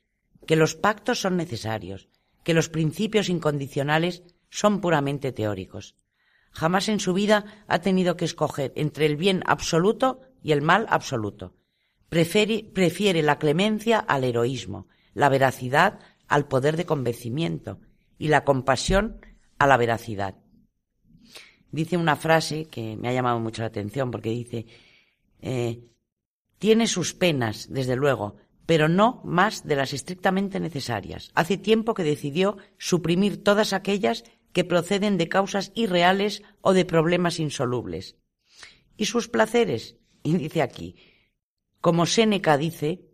que los pactos son necesarios, que los principios incondicionales son puramente teóricos. Jamás en su vida ha tenido que escoger entre el bien absoluto y el mal absoluto. Prefiere, la clemencia al heroísmo, la veracidad al poder de convencimiento y la compasión a la veracidad. Dice una frase que me ha llamado mucho la atención porque dice, eh, tiene sus penas, desde luego, pero no más de las estrictamente necesarias. Hace tiempo que decidió suprimir todas aquellas que proceden de causas irreales o de problemas insolubles. ¿Y sus placeres? Y dice aquí, como Séneca dice,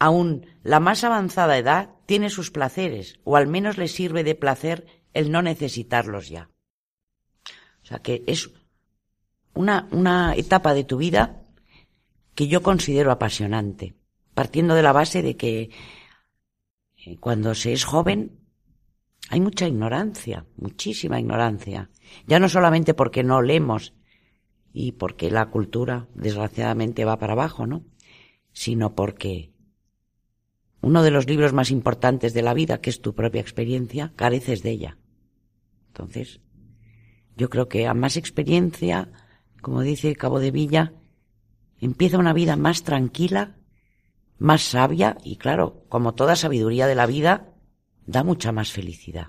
aún la más avanzada edad tiene sus placeres, o al menos le sirve de placer el no necesitarlos ya. O sea que es una, una etapa de tu vida que yo considero apasionante partiendo de la base de que eh, cuando se es joven hay mucha ignorancia, muchísima ignorancia. Ya no solamente porque no leemos y porque la cultura desgraciadamente va para abajo, ¿no? Sino porque uno de los libros más importantes de la vida, que es tu propia experiencia, careces de ella. Entonces, yo creo que a más experiencia, como dice Cabo de Villa, empieza una vida más tranquila más sabia y claro, como toda sabiduría de la vida, da mucha más felicidad.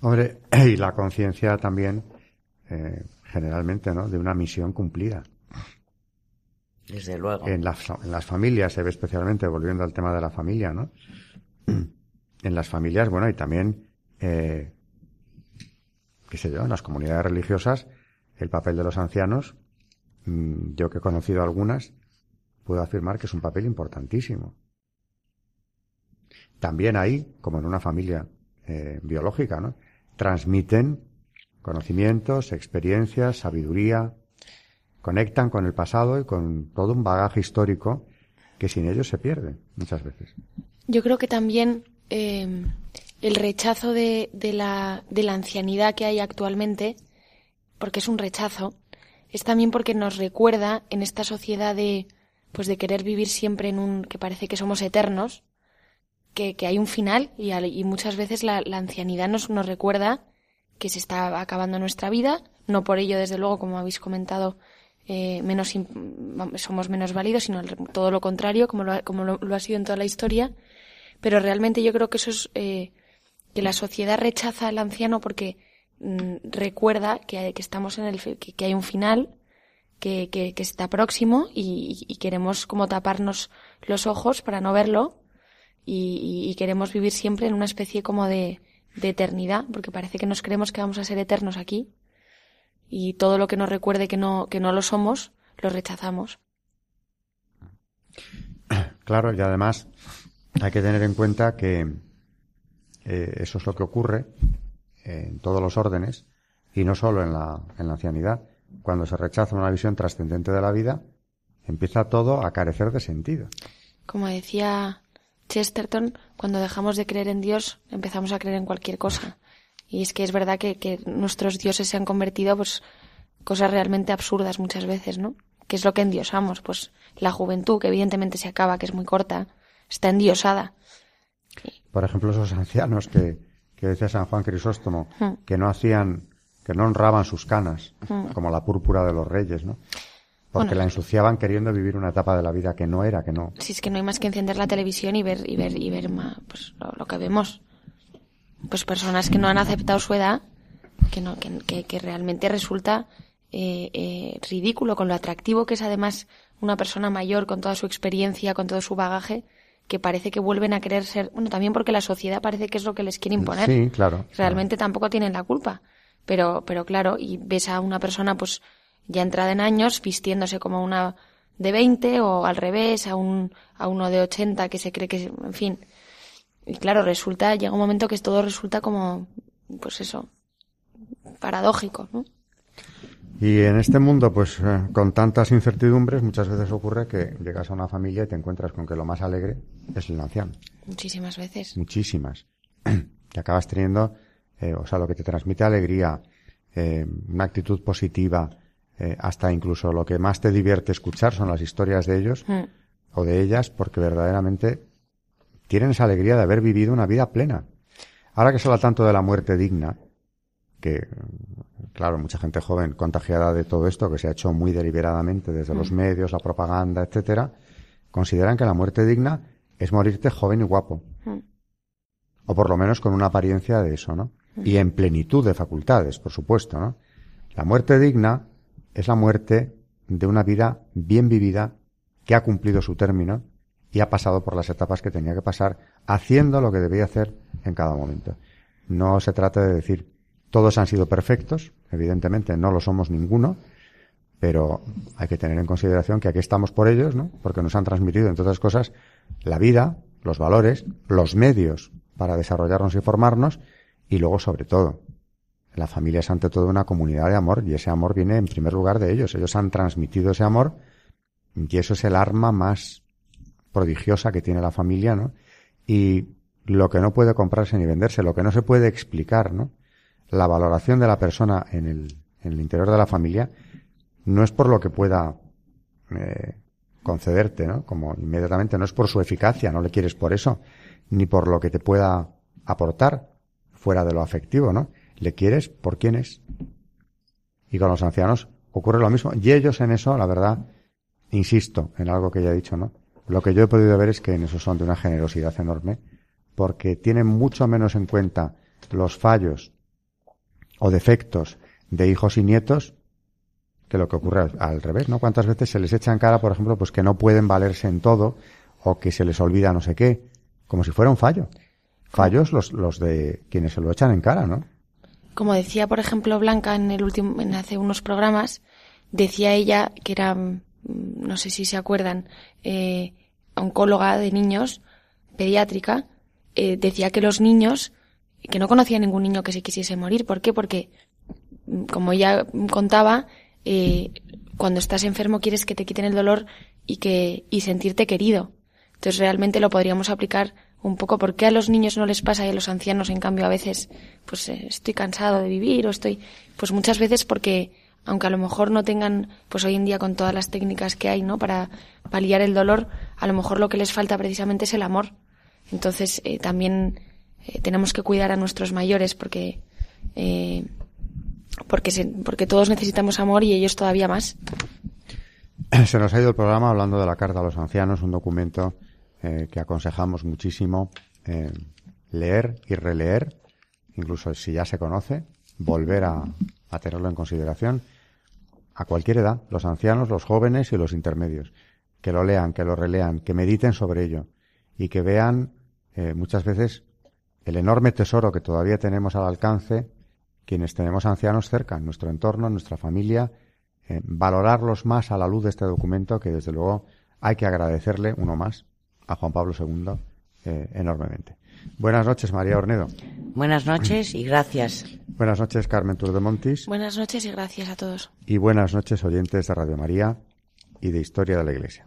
Hombre, [clears throat] y la conciencia también, eh, generalmente, ¿no? De una misión cumplida. Desde luego. En, en las familias se ve especialmente, volviendo al tema de la familia, ¿no? En las familias, bueno, y también, eh, qué sé yo, en las comunidades religiosas, el papel de los ancianos, mm, yo que he conocido algunas, puedo afirmar que es un papel importantísimo. También ahí, como en una familia eh, biológica, ¿no? transmiten conocimientos, experiencias, sabiduría, conectan con el pasado y con todo un bagaje histórico que sin ellos se pierde muchas veces. Yo creo que también eh, el rechazo de, de, la, de la ancianidad que hay actualmente, porque es un rechazo, es también porque nos recuerda en esta sociedad de pues de querer vivir siempre en un que parece que somos eternos, que, hay un final y, y muchas veces la, ancianidad nos, nos recuerda que se está acabando nuestra vida, no por ello, desde luego, como habéis comentado, eh, menos somos menos válidos, sino todo lo contrario, como lo, como lo, ha sido en toda la historia. Pero realmente yo creo que eso es eh, que la sociedad rechaza al anciano porque mm, recuerda que, que, estamos en el que, hay un final que, que, está próximo y, queremos como taparnos los ojos para no verlo y, queremos vivir siempre en una especie como de, de eternidad, porque parece que nos creemos que vamos a ser eternos aquí y todo lo que nos recuerde que no, que no lo somos, lo rechazamos. [clears throat] Claro, y además hay que tener en cuenta que eh, eso es lo que ocurre en todos los órdenes y no solo en la, en la ancianidad. Cuando se rechaza una visión trascendente de la vida, empieza todo a carecer de sentido. Como decía Chesterton, cuando dejamos de creer en Dios, empezamos a creer en cualquier cosa. Y es que es verdad que, que nuestros dioses se han convertido, pues, cosas realmente absurdas muchas veces, ¿no? ¿Qué es lo que endiosamos? Pues la juventud, que evidentemente se acaba, que es muy corta, está endiosada. Por ejemplo, esos ancianos que, que decía San Juan Crisóstomo, hmm. que no hacían, que no honraban sus canas, hmm. como la púrpura de los reyes, ¿no? Porque la ensuciaban queriendo vivir una etapa de la vida que no era, que no. Si es que no hay más que encender la televisión y ver, y ver, y ver pues, lo, que vemos. Pues personas que no han aceptado su edad, que no, que, que realmente resulta eh, eh, ridículo con lo atractivo que es además una persona mayor con toda su experiencia, con todo su bagaje, que parece que vuelven a querer ser, bueno, también porque la sociedad parece que es lo que les quiere imponer. Sí, claro. Realmente tampoco tienen la culpa. Pero, pero claro, y ves a una persona pues ya entrada en años vistiéndose como una de 20 o al revés, a un, a uno de 80 que se cree que, en fin. Y claro, resulta, llega un momento que todo resulta como, pues eso, paradójico, ¿no? Y en este mundo, pues eh, con tantas incertidumbres, muchas veces ocurre que llegas a una familia y te encuentras con que lo más alegre es el anciano. Muchísimas veces. Muchísimas. [clears throat] que acabas teniendo, eh, o sea, lo que te transmite alegría, eh, una actitud positiva, hasta incluso lo que más te divierte escuchar son las historias de ellos mm. o de ellas, porque verdaderamente tienen esa alegría de haber vivido una vida plena. Ahora que se habla tanto de la muerte digna, que claro, mucha gente joven contagiada de todo esto, que se ha hecho muy deliberadamente desde los mm. medios, la propaganda, etcétera, consideran que la muerte digna es morirte joven y guapo. Mm. O por lo menos con una apariencia de eso, ¿no? Mm. Y en plenitud de facultades, por supuesto, ¿no? La muerte digna es la muerte de una vida bien vivida que ha cumplido su término y ha pasado por las etapas que tenía que pasar, haciendo lo que debía hacer en cada momento. No se trata de decir, todos han sido perfectos, evidentemente no lo somos ninguno, pero hay que tener en consideración que aquí estamos por ellos, ¿no? Porque nos han transmitido, entre otras cosas, la vida, los valores, los medios para desarrollarnos y formarnos, y luego, sobre todo, la familia es ante todo una comunidad de amor, y ese amor viene en primer lugar de ellos. Ellos han transmitido ese amor, y eso es el arma más prodigiosa que tiene la familia, ¿no? Y lo que no puede comprarse ni venderse, lo que no se puede explicar, ¿no? la valoración de la persona en el, en el interior de la familia no es por lo que pueda eh, concederte, ¿no? Como inmediatamente no es por su eficacia, no le quieres por eso, ni por lo que te pueda aportar fuera de lo afectivo, ¿no? Le quieres por quién es. Y con los ancianos ocurre lo mismo. Y ellos en eso, la verdad, insisto en algo que ya he dicho, ¿no? Lo que yo he podido ver es que en eso son de una generosidad enorme, porque tienen mucho menos en cuenta los fallos o defectos de hijos y nietos que lo que ocurre al, revés, ¿no? ¿Cuántas veces se les echa en cara, por ejemplo, pues que no pueden valerse en todo o que se les olvida no sé qué, como si fuera un fallo. Fallos los, los de quienes se lo echan en cara, ¿no? Como decía, por ejemplo, Blanca en el último, en hace unos programas, decía ella que era, no sé si se acuerdan, eh, oncóloga de niños, pediátrica, eh, decía que los niños que no conocía ningún niño que se quisiese morir. ¿Por qué? Porque, como ya contaba, eh, cuando estás enfermo quieres que te quiten el dolor y que y sentirte querido. Entonces realmente lo podríamos aplicar un poco por qué a los niños no les pasa y a los ancianos en cambio a veces pues estoy cansado de vivir o estoy pues muchas veces porque aunque a lo mejor no tengan pues hoy en día con todas las técnicas que hay no para paliar el dolor a lo mejor lo que les falta precisamente es el amor. Entonces eh, también eh, tenemos que cuidar a nuestros mayores porque eh, porque porque todos necesitamos amor y ellos todavía más. [clears throat] Se nos ha ido el programa hablando de la carta a los ancianos, un documento que aconsejamos muchísimo leer y releer, incluso si ya se conoce, volver a, a tenerlo en consideración, a cualquier edad, los ancianos, los jóvenes y los intermedios, que lo lean, que lo relean, que mediten sobre ello y que vean eh, muchas veces el enorme tesoro que todavía tenemos al alcance quienes tenemos ancianos cerca, en nuestro entorno, en nuestra familia, eh, valorarlos más a la luz de este documento que desde luego hay que agradecerle uno más a Juan Pablo II eh, enormemente. Buenas noches, María Ornedo. Buenas noches y gracias. Buenas noches, Carmen Turdemontis. Buenas noches y gracias a todos. Y buenas noches, oyentes de Radio María y de Historia de la Iglesia.